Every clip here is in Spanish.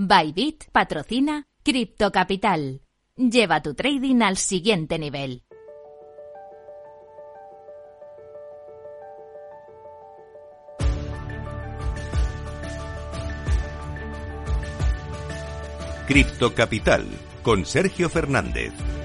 Bybit patrocina Crypto Capital. Lleva tu trading al siguiente nivel. Cripto Capital con Sergio Fernández.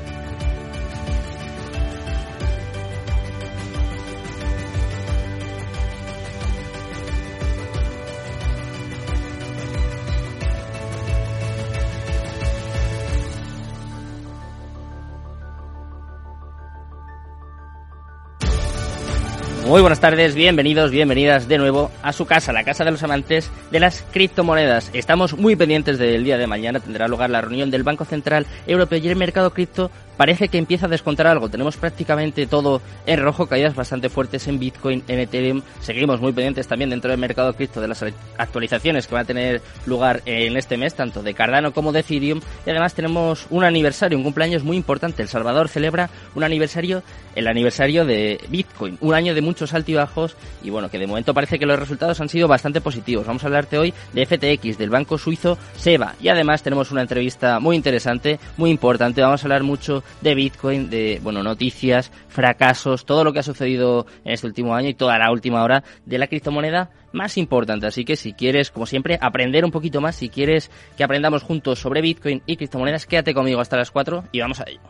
Muy buenas tardes, bienvenidos, bienvenidas de nuevo a su casa, la casa de los amantes de las criptomonedas. Estamos muy pendientes del día de mañana, tendrá lugar la reunión del Banco Central Europeo y el mercado cripto parece que empieza a descontar algo. Tenemos prácticamente todo en rojo, caídas bastante fuertes en Bitcoin, en Ethereum. Seguimos muy pendientes también dentro del mercado cripto de las actualizaciones que van a tener lugar en este mes, tanto de Cardano como de Ethereum. Y además tenemos un aniversario, un cumpleaños muy importante. El Salvador celebra un aniversario, el aniversario de Bitcoin. Un año de muchos altibajos y bueno, que de momento parece que los resultados han sido bastante positivos. Vamos a hablarte hoy de FTX, del banco suizo SEBA. Y además tenemos una entrevista muy interesante, muy importante. Vamos a hablar mucho de Bitcoin, de bueno noticias, fracasos, todo lo que ha sucedido en este último año y toda la última hora de la criptomoneda más importante. Así que si quieres, como siempre, aprender un poquito más, si quieres que aprendamos juntos sobre Bitcoin y criptomonedas, quédate conmigo hasta las 4 y vamos a ello.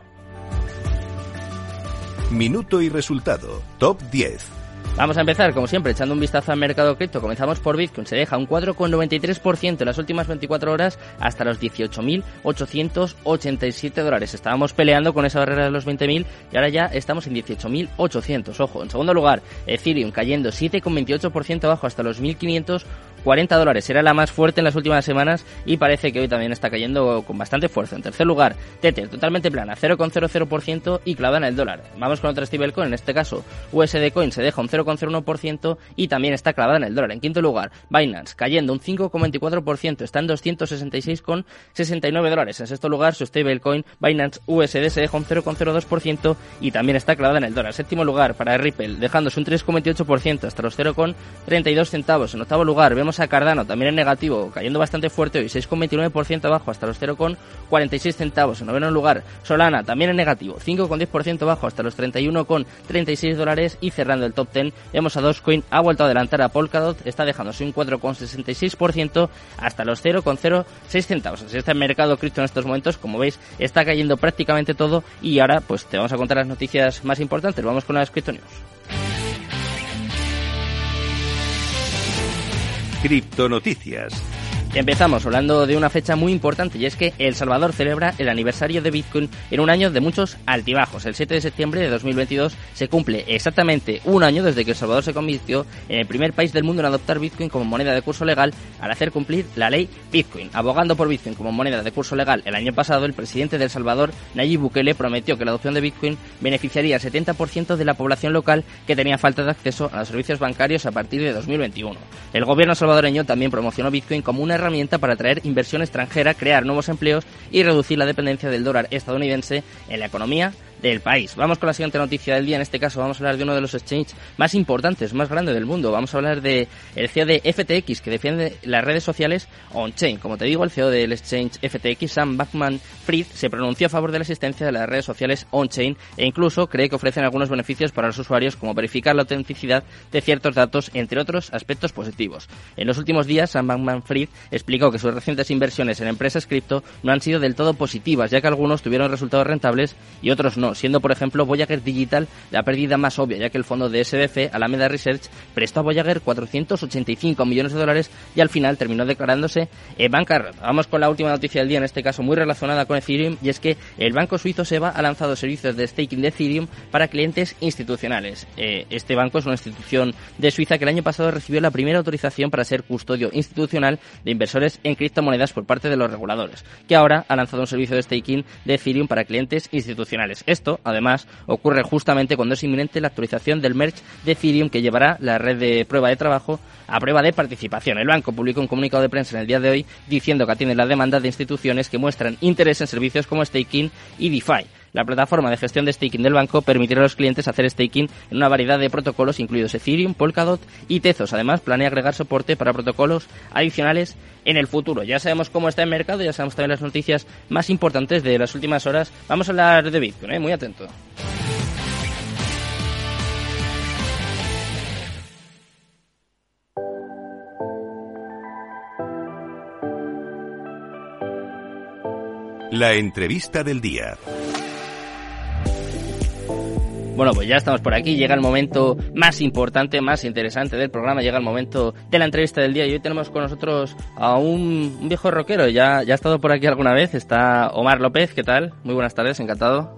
Minuto y resultado. Top 10. Vamos a empezar, como siempre, echando un vistazo al mercado cripto. Comenzamos por Bitcoin. Se deja un 4,93% en las últimas 24 horas hasta los 18.887 dólares. Estábamos peleando con esa barrera de los 20.000 y ahora ya estamos en 18.800. Ojo, en segundo lugar, Ethereum cayendo 7,28% abajo hasta los 1.500 40 dólares. Era la más fuerte en las últimas semanas y parece que hoy también está cayendo con bastante fuerza. En tercer lugar, Tether, totalmente plana, 0,00% y clavada en el dólar. Vamos con otra stablecoin, en este caso USD Coin se deja un 0,01% y también está clavada en el dólar. En quinto lugar, Binance, cayendo un 5,24%, está en 266,69 dólares. En sexto lugar, su stablecoin Binance USD se deja un 0,02% y también está clavada en el dólar. Séptimo lugar para Ripple, dejándose un 3,28% hasta los 0,32 centavos. En octavo lugar, vemos a Cardano, también en negativo, cayendo bastante fuerte hoy, 6,29% abajo hasta los 0,46 centavos. En noveno lugar, Solana, también en negativo, 5,10% abajo hasta los 31,36 dólares. Y cerrando el top 10, vemos a Dogecoin, ha vuelto a adelantar a Polkadot, está dejándose un 4,66% hasta los 0,06 centavos. Así está el mercado cripto en estos momentos, como veis, está cayendo prácticamente todo. Y ahora, pues te vamos a contar las noticias más importantes. Vamos con las Crypto News. Criptonoticias. Empezamos hablando de una fecha muy importante y es que El Salvador celebra el aniversario de Bitcoin en un año de muchos altibajos. El 7 de septiembre de 2022 se cumple exactamente un año desde que El Salvador se convirtió en el primer país del mundo en adoptar Bitcoin como moneda de curso legal al hacer cumplir la ley Bitcoin. Abogando por Bitcoin como moneda de curso legal el año pasado, el presidente de El Salvador, Nayib Bukele, prometió que la adopción de Bitcoin beneficiaría al 70% de la población local que tenía falta de acceso a los servicios bancarios a partir de 2021. El gobierno salvadoreño también promocionó Bitcoin como una herramienta para atraer inversión extranjera, crear nuevos empleos y reducir la dependencia del dólar estadounidense en la economía del país. Vamos con la siguiente noticia del día. En este caso vamos a hablar de uno de los exchanges más importantes, más grandes del mundo. Vamos a hablar de el CEO de FTX que defiende las redes sociales on-chain. Como te digo, el CEO del exchange FTX, Sam Bankman-Fried, se pronunció a favor de la existencia de las redes sociales on-chain e incluso cree que ofrecen algunos beneficios para los usuarios como verificar la autenticidad de ciertos datos, entre otros aspectos positivos. En los últimos días, Sam Bankman-Fried explicó que sus recientes inversiones en empresas cripto no han sido del todo positivas, ya que algunos tuvieron resultados rentables y otros no siendo por ejemplo Voyager Digital la pérdida más obvia, ya que el fondo de SBF, Alameda Research, prestó a Voyager 485 millones de dólares y al final terminó declarándose en bancarrota. Vamos con la última noticia del día, en este caso muy relacionada con Ethereum, y es que el banco suizo SEBA ha lanzado servicios de staking de Ethereum para clientes institucionales. Eh, este banco es una institución de Suiza que el año pasado recibió la primera autorización para ser custodio institucional de inversores en criptomonedas por parte de los reguladores, que ahora ha lanzado un servicio de staking de Ethereum para clientes institucionales. Además, ocurre justamente cuando es inminente la actualización del merge de Ethereum que llevará la red de prueba de trabajo a prueba de participación. El banco publicó un comunicado de prensa en el día de hoy diciendo que atiende la demanda de instituciones que muestran interés en servicios como staking y DeFi. La plataforma de gestión de staking del banco permitirá a los clientes hacer staking en una variedad de protocolos incluidos Ethereum, Polkadot y Tezos. Además, planea agregar soporte para protocolos adicionales en el futuro. Ya sabemos cómo está el mercado, ya sabemos también las noticias más importantes de las últimas horas. Vamos a hablar de Bitcoin, ¿eh? muy atento. La entrevista del día. Bueno, pues ya estamos por aquí, llega el momento más importante, más interesante del programa, llega el momento de la entrevista del día y hoy tenemos con nosotros a un, viejo rockero, ya, ya ha estado por aquí alguna vez, está Omar López, ¿qué tal? Muy buenas tardes, encantado.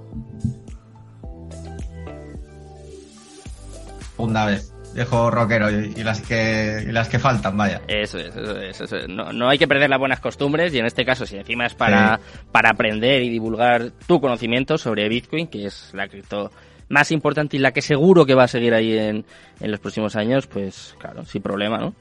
Una vez viejo rockero y, las que las que faltan, vaya. Eso es, eso es, No, no, hay que perder las buenas costumbres y en este caso si encima es para, para aprender y divulgar tu conocimiento sobre Bitcoin, que es la cripto más importante y la que seguro que va a seguir ahí en, en los próximos años, pues claro, sin problema, ¿no?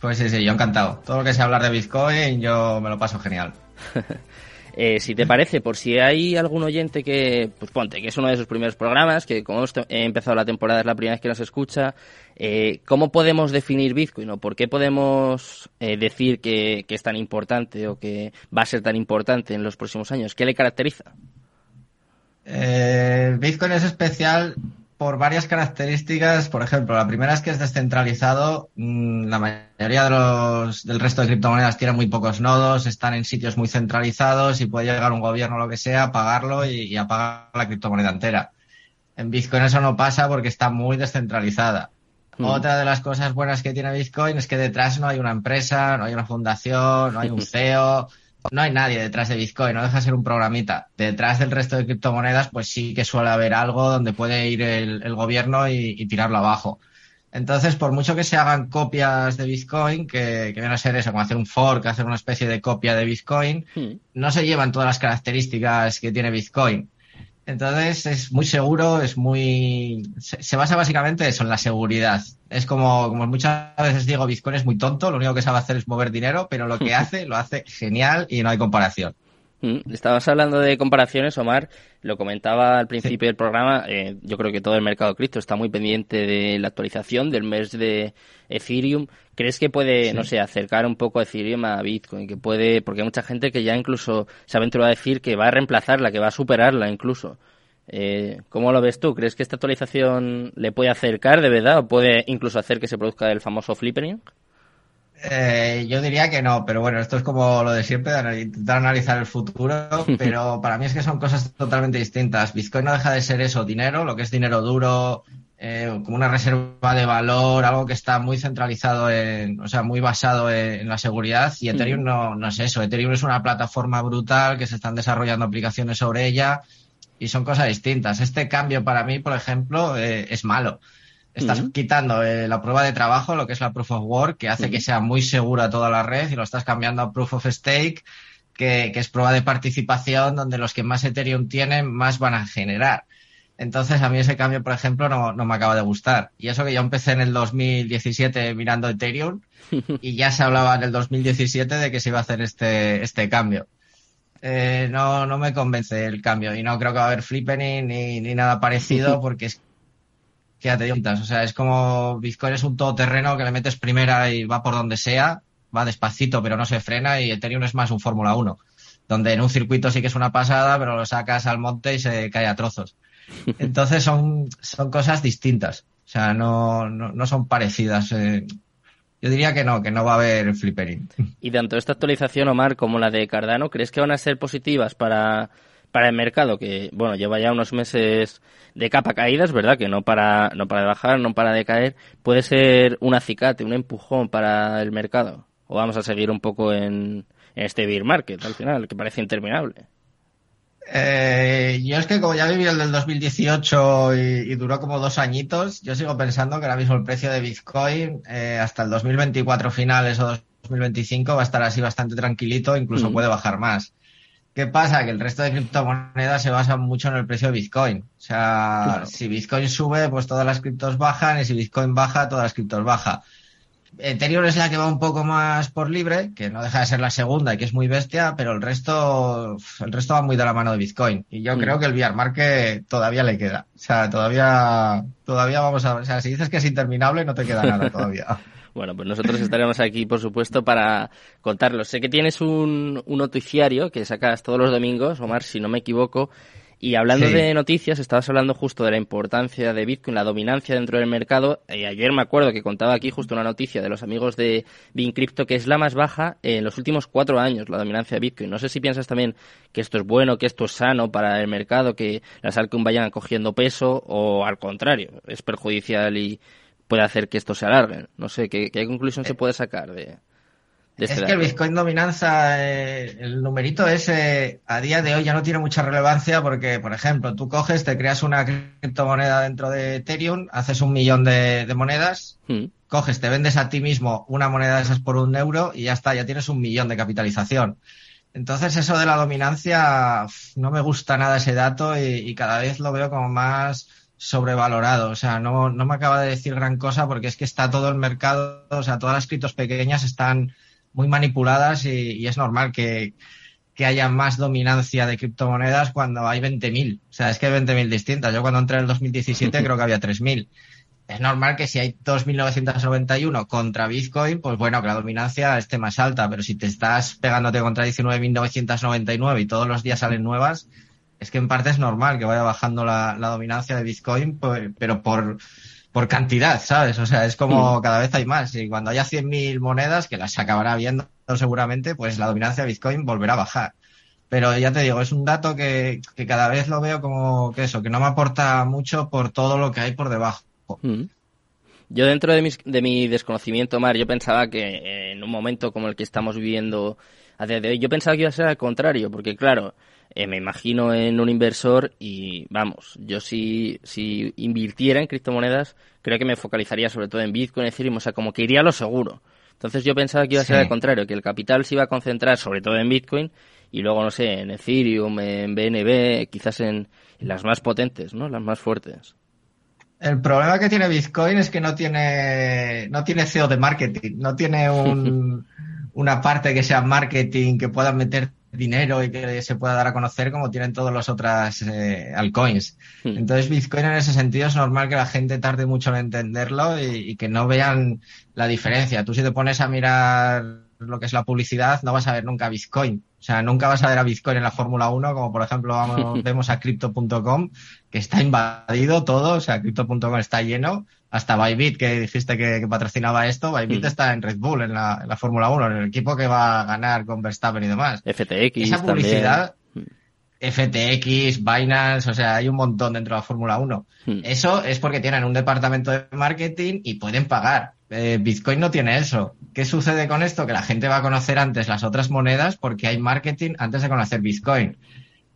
Pues sí, sí, yo encantado. Todo lo que sea hablar de Bitcoin, yo me lo paso genial. Eh, si te parece, por si hay algún oyente que, pues ponte, que es uno de sus primeros programas, que como hemos empezado la temporada es la primera vez que nos escucha, eh, ¿cómo podemos definir Bitcoin o por qué podemos eh, decir que, que, es tan importante o que va a ser tan importante en los próximos años? ¿Qué le caracteriza? Bitcoin es especial por varias características. Por ejemplo, la primera es que es descentralizado. Mm, la mayoría de los, del resto de criptomonedas tienen muy pocos nodos, están en sitios muy centralizados y puede llegar un gobierno o lo que sea, pagarlo y, apagar la criptomoneda entera. En Bitcoin eso no pasa porque está muy descentralizada. Mm. Otra de las cosas buenas que tiene Bitcoin es que detrás no hay una empresa, no hay una fundación, no hay un CEO no hay nadie detrás de Bitcoin, no deja de ser un programita. Detrás del resto de criptomonedas, pues sí que suele haber algo donde puede ir el, gobierno y, tirarlo abajo. Entonces, por mucho que se hagan copias de Bitcoin, que, que viene a ser eso, como hacer un fork, hacer una especie de copia de Bitcoin, hmm. no se llevan todas las características que tiene Bitcoin. Entonces es muy seguro, es muy... Se, basa básicamente eso, en la seguridad. Es como, como muchas veces digo, Bitcoin es muy tonto, lo único que sabe hacer es mover dinero, pero lo que hace, lo hace genial y no hay comparación. Mm, estabas hablando de comparaciones, Omar. Lo comentaba al principio del programa. Eh, yo creo que todo el mercado cripto está muy pendiente de la actualización del mes de Ethereum. ¿Crees que puede, no sé, acercar un poco a Ethereum a Bitcoin? Que puede, porque hay mucha gente que ya incluso se ha aventurado a decir que va a reemplazarla, que va a superarla incluso. Eh, ¿Cómo lo ves tú? ¿Crees que esta actualización le puede acercar de verdad o puede incluso hacer que se produzca el famoso flippering? Eh, yo diría que no, pero bueno, esto es como lo de siempre, de intentar analizar el futuro, pero para mí es que son cosas totalmente distintas. Bitcoin no deja de ser eso, dinero, lo que es dinero duro, eh, como una reserva de valor, algo que está muy centralizado, en, o sea, muy basado en, la seguridad. Y Ethereum no, no es eso. Ethereum es una plataforma brutal que se están desarrollando aplicaciones sobre ella y son cosas distintas. Este cambio para mí, por ejemplo, eh, es malo. Estás quitando eh, la prueba de trabajo, lo que es la proof of work, que hace que sea muy segura toda la red y lo estás cambiando a proof of stake, que, que es prueba de participación donde los que más Ethereum tienen más van a generar. Entonces, a mí ese cambio, por ejemplo, no, no me acaba de gustar. Y eso que yo empecé en el 2017 mirando Ethereum y ya se hablaba en el 2017 de que se iba a hacer este, este cambio. Eh, no, no me convence el cambio y no creo que va a haber flipping ni, ni nada parecido porque es que te o sea, es como Bitcoin es un todoterreno que le metes primera y va por donde sea, va despacito pero no se frena y Ethereum es más un Fórmula 1, donde en un circuito sí que es una pasada, pero lo sacas al monte y se cae a trozos. Entonces son, son cosas distintas. O sea, no, no, son parecidas. Eh. yo diría que no, que no va a haber flippering. Y tanto esta actualización, Omar, como la de Cardano, ¿crees que van a ser positivas para, para el mercado? Que, bueno, lleva ya unos meses de capa caídas, ¿verdad? Que no para, no para de bajar, no para de caer. ¿Puede ser un acicate, un empujón para el mercado? ¿O vamos a seguir un poco en, en este bear market al final, que parece interminable? Eh, yo es que como ya viví el del 2018 y, duró como dos añitos, yo sigo pensando que ahora mismo el precio de Bitcoin eh, hasta el 2024 finales o 2025 va a estar así bastante tranquilito, incluso puede bajar más. ¿Qué pasa? Que el resto de criptomonedas se basan mucho en el precio de Bitcoin. O sea, si Bitcoin sube, pues todas las criptos bajan y si Bitcoin baja, todas las criptos bajan. Ethereum es la que va un poco más por libre, que no deja de ser la segunda y que es muy bestia, pero el resto, el resto va muy de la mano de Bitcoin. Y yo mm. creo que el VR Market todavía le queda. O sea, todavía, todavía vamos a, o sea, si dices que es interminable, no te queda nada todavía. Bueno, pues nosotros estaremos aquí, por supuesto, para contarlo. Sé que tienes un, un noticiario que sacas todos los domingos, Omar, si no me equivoco, y hablando de noticias, estabas hablando justo de la importancia de Bitcoin, la dominancia dentro del mercado. Y ayer me acuerdo que contaba aquí justo una noticia de los amigos de Crypto que es la más baja en los últimos cuatro años, la dominancia de Bitcoin. No sé si piensas también que esto es bueno, que esto es sano para el mercado, que las altcoins vayan cogiendo peso, o al contrario, es perjudicial y puede hacer que esto se alargue. No sé, ¿qué, qué conclusión se puede sacar de, es que el Bitcoin dominanza, eh, el numerito ese a día de hoy ya no tiene mucha relevancia porque, por ejemplo, tú coges, te creas una criptomoneda dentro de Ethereum, haces un millón de, monedas, hmm. coges, te vendes a ti mismo una moneda de esas por un euro y ya está, ya tienes un millón de capitalización. Entonces eso de la dominancia no me gusta nada ese dato y, y cada vez lo veo como más sobrevalorado. O sea, no, no me acaba de decir gran cosa porque es que está todo el mercado, o sea, todas las criptos pequeñas están muy manipuladas y, es normal que, haya más dominancia de criptomonedas cuando hay 20.000. O sea, es que hay 20.000 distintas. Yo cuando entré en el 2017 creo que había 3.000. Es normal que si hay 2.991 contra Bitcoin, pues bueno, que la dominancia esté más alta, pero si te estás pegándote contra 19.999 y todos los días salen nuevas, es que en parte es normal que vaya bajando la, la dominancia de Bitcoin, pero por, por cantidad, ¿sabes? O sea, es como mm. cada vez hay más. Y cuando haya 100.000 monedas, que las acabará viendo seguramente, pues la dominancia de Bitcoin volverá a bajar. Pero ya te digo, es un dato que, que cada vez lo veo como que eso, que no me aporta mucho por todo lo que hay por debajo. Mm. Yo dentro de, de mi desconocimiento, Mar, yo pensaba que en un momento como el que estamos viviendo a día de hoy, yo pensaba que iba a ser al contrario, porque claro, eh, me imagino en un inversor y vamos, yo si, si invirtiera en criptomonedas, creo que me focalizaría sobre todo en Bitcoin, Ethereum, o sea, como que iría a lo seguro. Entonces yo pensaba que iba a ser al contrario, que el capital se iba a concentrar sobre todo en Bitcoin y luego, no sé, en Ethereum, en BNB, quizás en, las más potentes, ¿no? Las más fuertes. El problema que tiene Bitcoin es que no tiene, no tiene CEO de marketing, no tiene un, una parte que sea marketing que pueda meter dinero y que se pueda dar a conocer como tienen todas las otras eh, altcoins. Hmm. Entonces Bitcoin en ese sentido es normal que la gente tarde mucho en entenderlo y, que no vean la diferencia. Tú si te pones a mirar lo que es la publicidad no vas a ver nunca Bitcoin. O sea, nunca vas a ver a Bitcoin en la Fórmula 1 como por ejemplo vamos, vemos a Crypto.com que está invadido todo, o sea, Crypto.com está lleno hasta Bybit, que dijiste que, patrocinaba esto, Bybit mm. está en Red Bull, en la, Fórmula 1, en el equipo que va a ganar con Verstappen y demás. FTX. Esa publicidad, FTX, Binance, o sea, hay un montón dentro de la Fórmula 1. Mm. Eso es porque tienen un departamento de marketing y pueden pagar. Eh, Bitcoin no tiene eso. ¿Qué sucede con esto? Que la gente va a conocer antes las otras monedas porque hay marketing antes de conocer Bitcoin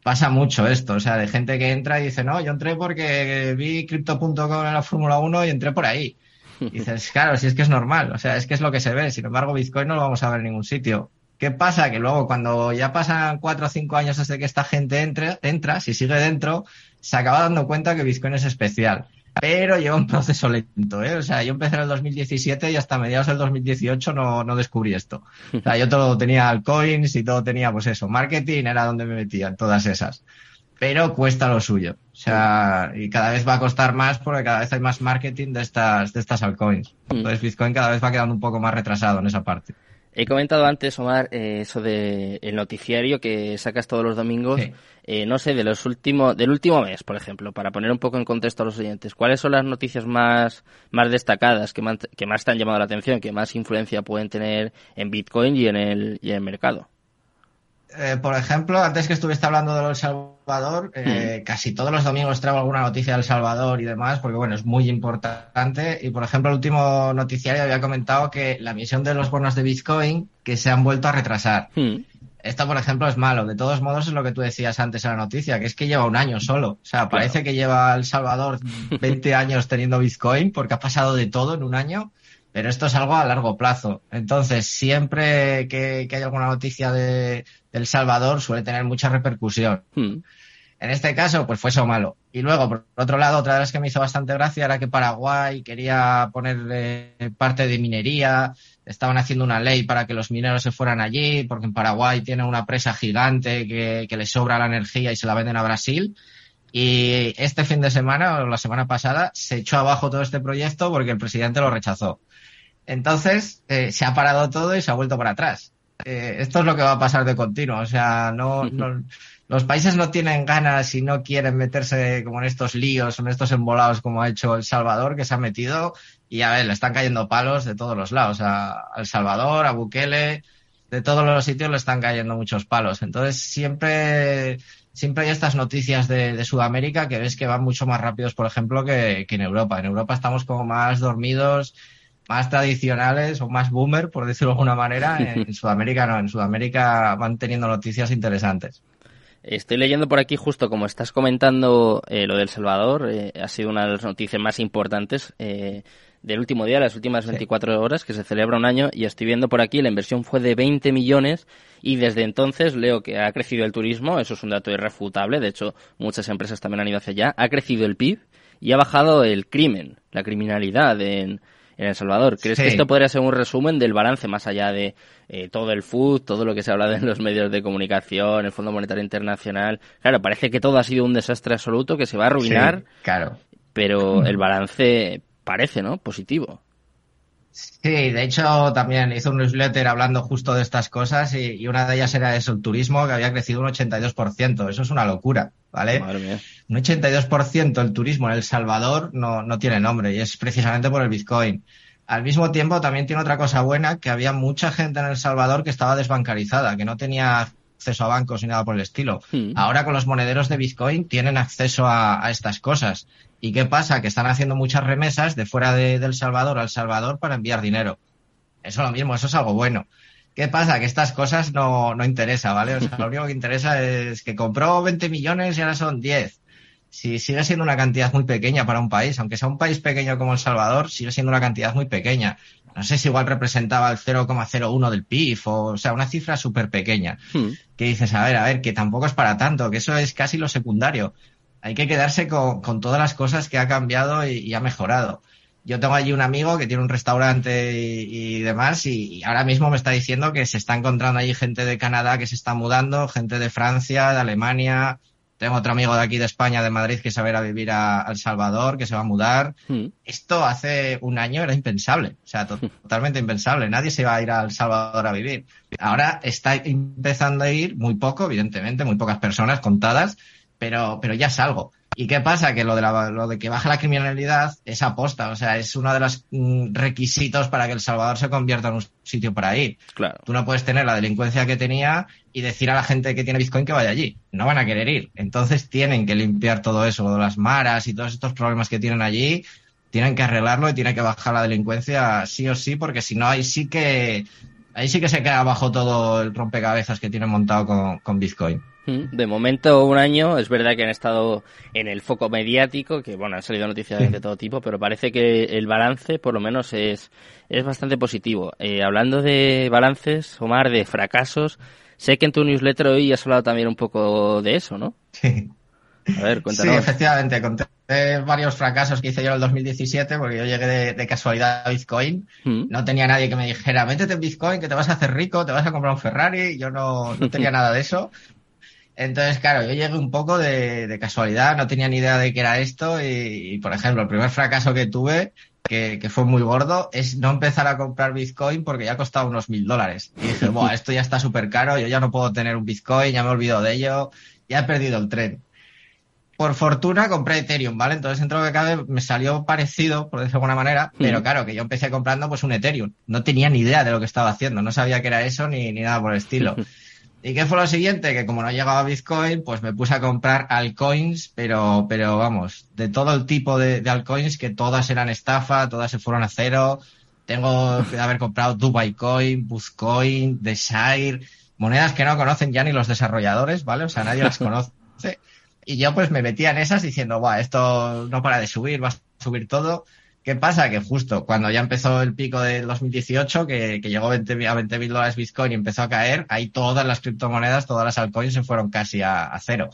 pasa mucho esto, o sea, de gente que entra y dice, no, yo entré porque vi Crypto.com en la Fórmula 1 y entré por ahí. Y dices, claro, si es que es normal, o sea, es que es lo que se ve, sin embargo, Bitcoin no lo vamos a ver en ningún sitio. ¿Qué pasa? Que luego cuando ya pasan cuatro o cinco años desde que esta gente entre, entra, si sigue dentro, se acaba dando cuenta que Bitcoin es especial pero lleva un proceso lento, ¿eh? O sea, yo empecé en el 2017 y hasta mediados del 2018 no, no descubrí esto. O sea, yo todo tenía altcoins y todo tenía, pues eso, marketing era donde me metía, todas esas. Pero cuesta lo suyo. O sea, y cada vez va a costar más porque cada vez hay más marketing de estas, de estas altcoins. Mm. Entonces Bitcoin cada vez va quedando un poco más retrasado en esa parte. He comentado antes, Omar, eh, eso de el noticiario que sacas todos los domingos. Eh, no sé, de los últimos, del último mes, por ejemplo, para poner un poco en contexto a los oyentes. ¿Cuáles son las noticias más, más destacadas que, más, que más te han llamado la atención, que más influencia pueden tener en Bitcoin y en el, y en el mercado? Eh, por ejemplo, antes que estuviste hablando de El Salvador, eh, hmm. casi todos los domingos traigo alguna noticia de El Salvador y demás, porque bueno, es muy importante. Y por ejemplo, el último noticiario había comentado que la emisión de los bonos de Bitcoin que se han vuelto a retrasar. Hmm. Esto, por ejemplo, es malo. De todos modos, es lo que tú decías antes en la noticia, que es que lleva un año solo. O sea, parece que lleva El Salvador 20 años teniendo Bitcoin porque ha pasado de todo en un año pero esto es algo a largo plazo. Entonces, siempre que, hay alguna noticia de, El Salvador suele tener mucha repercusión. Hmm. En este caso, pues fue eso malo. Y luego, por otro lado, otra de las que me hizo bastante gracia era que Paraguay quería poner eh, parte de minería, estaban haciendo una ley para que los mineros se fueran allí, porque en Paraguay tiene una presa gigante que, que le sobra la energía y se la venden a Brasil. Y este fin de semana, o la semana pasada, se echó abajo todo este proyecto porque el presidente lo rechazó. Entonces, eh, se ha parado todo y se ha vuelto para atrás. Eh, esto es lo que va a pasar de continuo. O sea, no, no, los países no tienen ganas y no quieren meterse como en estos líos, en estos embolados como ha hecho El Salvador, que se ha metido y a ver, le están cayendo palos de todos los lados. A El Salvador, a Bukele, de todos los sitios le están cayendo muchos palos. Entonces siempre, siempre hay estas noticias de, de Sudamérica que ves que van mucho más rápidos, por ejemplo, que, que en Europa. En Europa estamos como más dormidos más tradicionales o más boomer, por decirlo de alguna manera. En, Sudamérica no, en Sudamérica van teniendo noticias interesantes. Estoy leyendo por aquí justo como estás comentando eh, lo del Salvador, eh, ha sido una de las noticias más importantes eh, del último día, las últimas 24 horas, que se celebra un año, y estoy viendo por aquí, la inversión fue de 20 millones y desde entonces leo que ha crecido el turismo, eso es un dato irrefutable, de hecho muchas empresas también han ido hacia allá, ha crecido el PIB y ha bajado el crimen, la criminalidad en, en El Salvador. ¿Crees Sí. que esto podría ser un resumen del balance más allá de eh, todo el food, todo lo que se ha hablado en los medios de comunicación, el Fondo Monetario Internacional? Claro, parece que todo ha sido un desastre absoluto, que se va a arruinar, Sí, claro. pero el balance parece, ¿no? Positivo. Sí, de hecho también hizo un newsletter hablando justo de estas cosas y, y una de ellas era eso, el turismo que había crecido un 82%. Eso es una locura, ¿vale? Madre mía. Un 82% el turismo en El Salvador no, no tiene nombre y es precisamente por el Bitcoin. Al mismo tiempo también tiene otra cosa buena, que había mucha gente en El Salvador que estaba desbancarizada, que no tenía acceso a bancos ni nada por el estilo. Hmm. Ahora con los monederos de Bitcoin tienen acceso a, a estas cosas. ¿Y qué pasa? Que están haciendo muchas remesas de fuera de, de El Salvador a El Salvador para enviar dinero. Eso es lo mismo, eso es algo bueno. ¿Qué pasa? Que estas cosas no, no interesa, ¿vale? O sea, lo único que interesa es que compró 20 millones y ahora son 10. Si sigue siendo una cantidad muy pequeña para un país, aunque sea un país pequeño como El Salvador, sigue siendo una cantidad muy pequeña. No sé si igual representaba el 0,01 del PIB o, o sea, una cifra súper pequeña. Hmm. Que dices, a ver, a ver, que tampoco es para tanto, que eso es casi lo secundario. Hay que quedarse con, con todas las cosas que ha cambiado y, y ha mejorado yo tengo allí un amigo que tiene un restaurante y, y demás y, y, ahora mismo me está diciendo que se está encontrando allí gente de Canadá que se está mudando, gente de Francia, de Alemania. Tengo otro amigo de aquí de España, de Madrid, que se va a ir a vivir a, El Salvador, que se va a mudar. Hmm. Esto hace un año era impensable, o sea, to totalmente impensable. Nadie se iba a ir a El Salvador a vivir. Ahora está empezando a ir muy poco, evidentemente, muy pocas personas contadas, pero, pero ya es algo. ¿Y qué pasa? Que lo de, la, lo de que baja la criminalidad es aposta, o sea, es uno de los mm, requisitos para que El Salvador se convierta en un sitio para ir. Claro. Tú no puedes tener la delincuencia que tenía y decir a la gente que tiene Bitcoin que vaya allí. No van a querer ir. Entonces tienen que limpiar todo eso, las maras y todos estos problemas que tienen allí, tienen que arreglarlo y tiene que bajar la delincuencia sí o sí, porque si no, ahí sí que, ahí sí que se queda abajo todo el rompecabezas que tienen montado con, con Bitcoin. Hmm. De momento, un año, es verdad que han estado en el foco mediático, que bueno, han salido noticias de todo tipo, pero parece que el balance, por lo menos, es, es bastante positivo. Eh, hablando de balances, Omar, de fracasos, sé que en tu newsletter hoy has hablado también un poco de eso, ¿no? Sí. A ver, cuéntanos. Sí, efectivamente, conté varios fracasos que hice yo en el 2017, porque yo llegué de, de casualidad a Bitcoin. Hmm. No tenía nadie que me dijera, métete en Bitcoin, que te vas a hacer rico, te vas a comprar un Ferrari. Yo no, no tenía nada de eso. Entonces, claro, yo llegué un poco de, de, casualidad, no tenía ni idea de qué era esto y, y por ejemplo, el primer fracaso que tuve, que, que, fue muy gordo, es no empezar a comprar Bitcoin porque ya costaba unos mil dólares. Y dije, Buah, esto ya está súper caro, yo ya no puedo tener un Bitcoin, ya me he olvidado de ello, ya he perdido el tren. Por fortuna compré Ethereum, ¿vale? Entonces, dentro de lo que cabe, me salió parecido, por decirlo de alguna manera, pero mm. claro, que yo empecé comprando pues un Ethereum. No tenía ni idea de lo que estaba haciendo, no sabía que era eso ni, ni nada por el estilo. ¿Y qué fue lo siguiente? Que como no llegaba a Bitcoin, pues me puse a comprar altcoins, pero, pero vamos, de todo el tipo de, de altcoins, que todas eran estafa, todas se fueron a cero. Tengo que haber comprado Dubai Coin, Buzzcoin, Desire, monedas que no conocen ya ni los desarrolladores, ¿vale? O sea, nadie las conoce. Y yo pues me metía en esas diciendo, Buah, esto no para de subir, va a subir todo. ¿Qué pasa? Que justo cuando ya empezó el pico del 2018, que, que llegó 20, a 20 mil dólares Bitcoin y empezó a caer, ahí todas las criptomonedas, todas las altcoins se fueron casi a, a cero.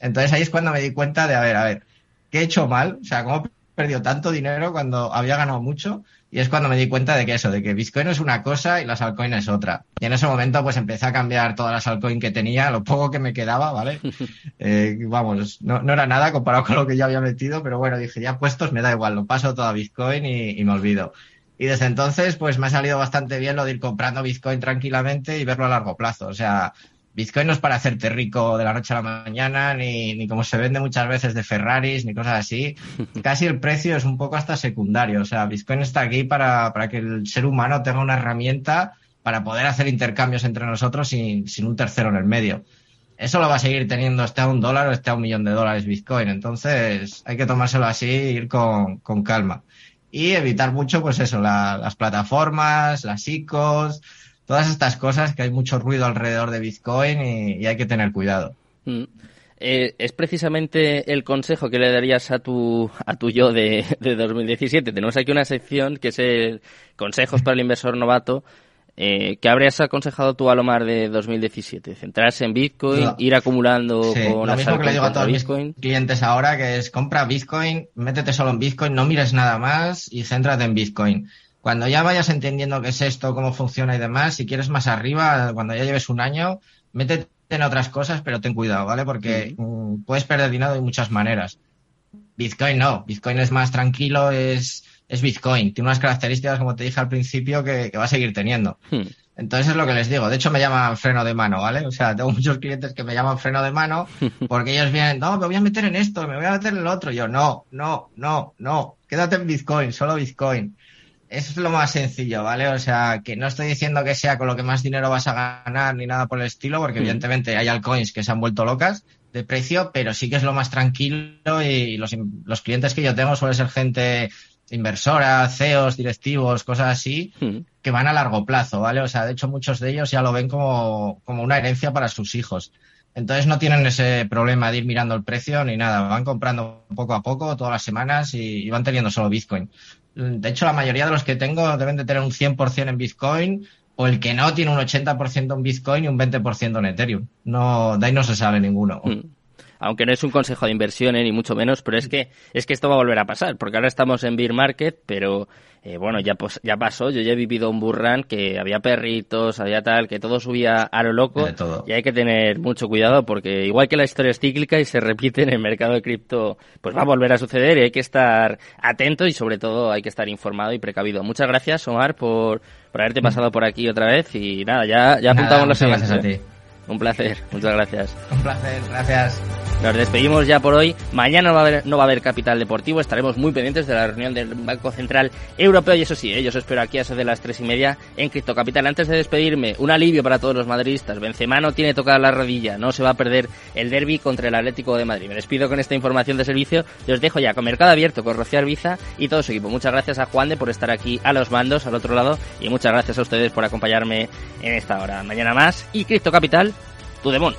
Entonces ahí es cuando me di cuenta de, a ver, a ver, ¿qué he hecho mal? O sea, ¿cómo perdido tanto dinero cuando había ganado mucho? Y es cuando me di cuenta de que eso, de que Bitcoin es una cosa y las altcoins es otra. Y en ese momento pues empecé a cambiar todas las altcoins que tenía, lo poco que me quedaba, ¿vale? Eh, vamos, no, no, era nada comparado con lo que ya había metido, pero bueno, dije, ya puestos me da igual, lo paso todo a Bitcoin y, y me olvido. Y desde entonces pues me ha salido bastante bien lo de ir comprando Bitcoin tranquilamente y verlo a largo plazo. O sea, Bitcoin no es para hacerte rico de la noche a la mañana, ni, ni como se vende muchas veces de Ferraris, ni cosas así. Casi el precio es un poco hasta secundario. O sea, Bitcoin está aquí para, para que el ser humano tenga una herramienta para poder hacer intercambios entre nosotros sin, sin un tercero en el medio. Eso lo va a seguir teniendo esté a un dólar o esté a un millón de dólares Bitcoin. Entonces hay que tomárselo así e ir con, con calma. Y evitar mucho, pues eso, la, las plataformas, las ICOs, todas estas cosas que hay mucho ruido alrededor de Bitcoin y, y hay que tener cuidado. Mm. Eh, es precisamente el consejo que le darías a tu, a tu yo de, de 2017. Tenemos aquí una sección que es el consejos para el inversor novato. Eh, ¿Qué habrías aconsejado tú a Lomar de 2017? ¿Centrarse en Bitcoin? No. ¿Ir acumulando Sí, con lo mismo que le digo a todos Bitcoin? mis clientes ahora, que es compra Bitcoin, métete solo en Bitcoin, no mires nada más y céntrate en Bitcoin. Cuando ya vayas entendiendo qué es esto, cómo funciona y demás, si quieres más arriba, cuando ya lleves un año, métete en otras cosas, pero ten cuidado, ¿vale? Porque mm, puedes perder dinero de muchas maneras. Bitcoin no, Bitcoin es más tranquilo, es, es Bitcoin. Tiene unas características, como te dije al principio, que, que va a seguir teniendo. Hmm. Entonces es lo que les digo. De hecho, me llaman freno de mano, ¿vale? O sea, tengo muchos clientes que me llaman freno de mano porque ellos vienen, no, me voy a meter en esto, me voy a meter en el otro. Y yo, no, no, no, no, quédate en Bitcoin, solo Bitcoin. Es lo más sencillo, ¿vale? O sea, que no estoy diciendo que sea con lo que más dinero vas a ganar ni nada por el estilo, porque Mm. evidentemente hay altcoins que se han vuelto locas de precio, pero sí que es lo más tranquilo y los, los clientes que yo tengo suelen ser gente inversora, CEOs, directivos, cosas así, Hmm. que van a largo plazo, ¿vale? O sea, de hecho muchos de ellos ya lo ven como, como una herencia para sus hijos. Entonces no tienen ese problema de ir mirando el precio ni nada, van comprando poco a poco todas las semanas y, y van teniendo solo Bitcoin. De hecho, la mayoría de los que tengo deben de tener un 100% en Bitcoin o el que no tiene un 80% en Bitcoin y un 20% en Ethereum. No, de ahí no se sale ninguno. Hmm. Aunque no es un consejo de inversión, eh, ni mucho menos, pero es que es que esto va a volver a pasar, porque ahora estamos en bear market, pero eh, bueno, ya pues, ya pasó, yo ya he vivido un burrán que había perritos, había tal, que todo subía a lo loco De todo. y hay que tener mucho cuidado porque igual que la historia es cíclica y se repite en el mercado de cripto, pues va a volver a suceder y hay que estar atento y sobre todo hay que estar informado y precavido. Muchas gracias, Omar, por, por haberte pasado por aquí otra vez y nada, ya, ya apuntamos los muchas gracias a ti. Un placer, muchas gracias. Un placer, gracias. Nos despedimos ya por hoy. Mañana no va, a haber, no va a haber capital deportivo. Estaremos muy pendientes de la reunión del Banco Central Europeo. Y eso sí, ¿eh? yo os espero aquí a eso de las tres y media en Cripto Capital. Antes de despedirme, un alivio para todos los madridistas. Benzema no tiene tocada la rodilla. No se va a perder el derby contra el Atlético de Madrid. Me despido con esta información de servicio y os dejo ya con Mercado Abierto, con Rocío Arbiza y todo su equipo. Muchas gracias a Juan de por estar aquí a los mandos, al otro lado. Y muchas gracias a ustedes por acompañarme en esta hora. Mañana más y Cripto Capital, tu demon.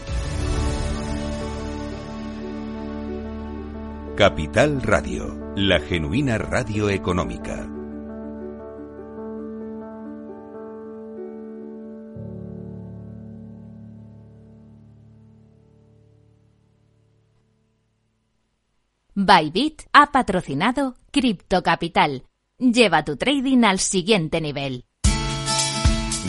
Capital Radio, la genuina radio económica. Bybit ha patrocinado Cripto Capital. Lleva tu trading al siguiente nivel.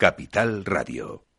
Capital Radio.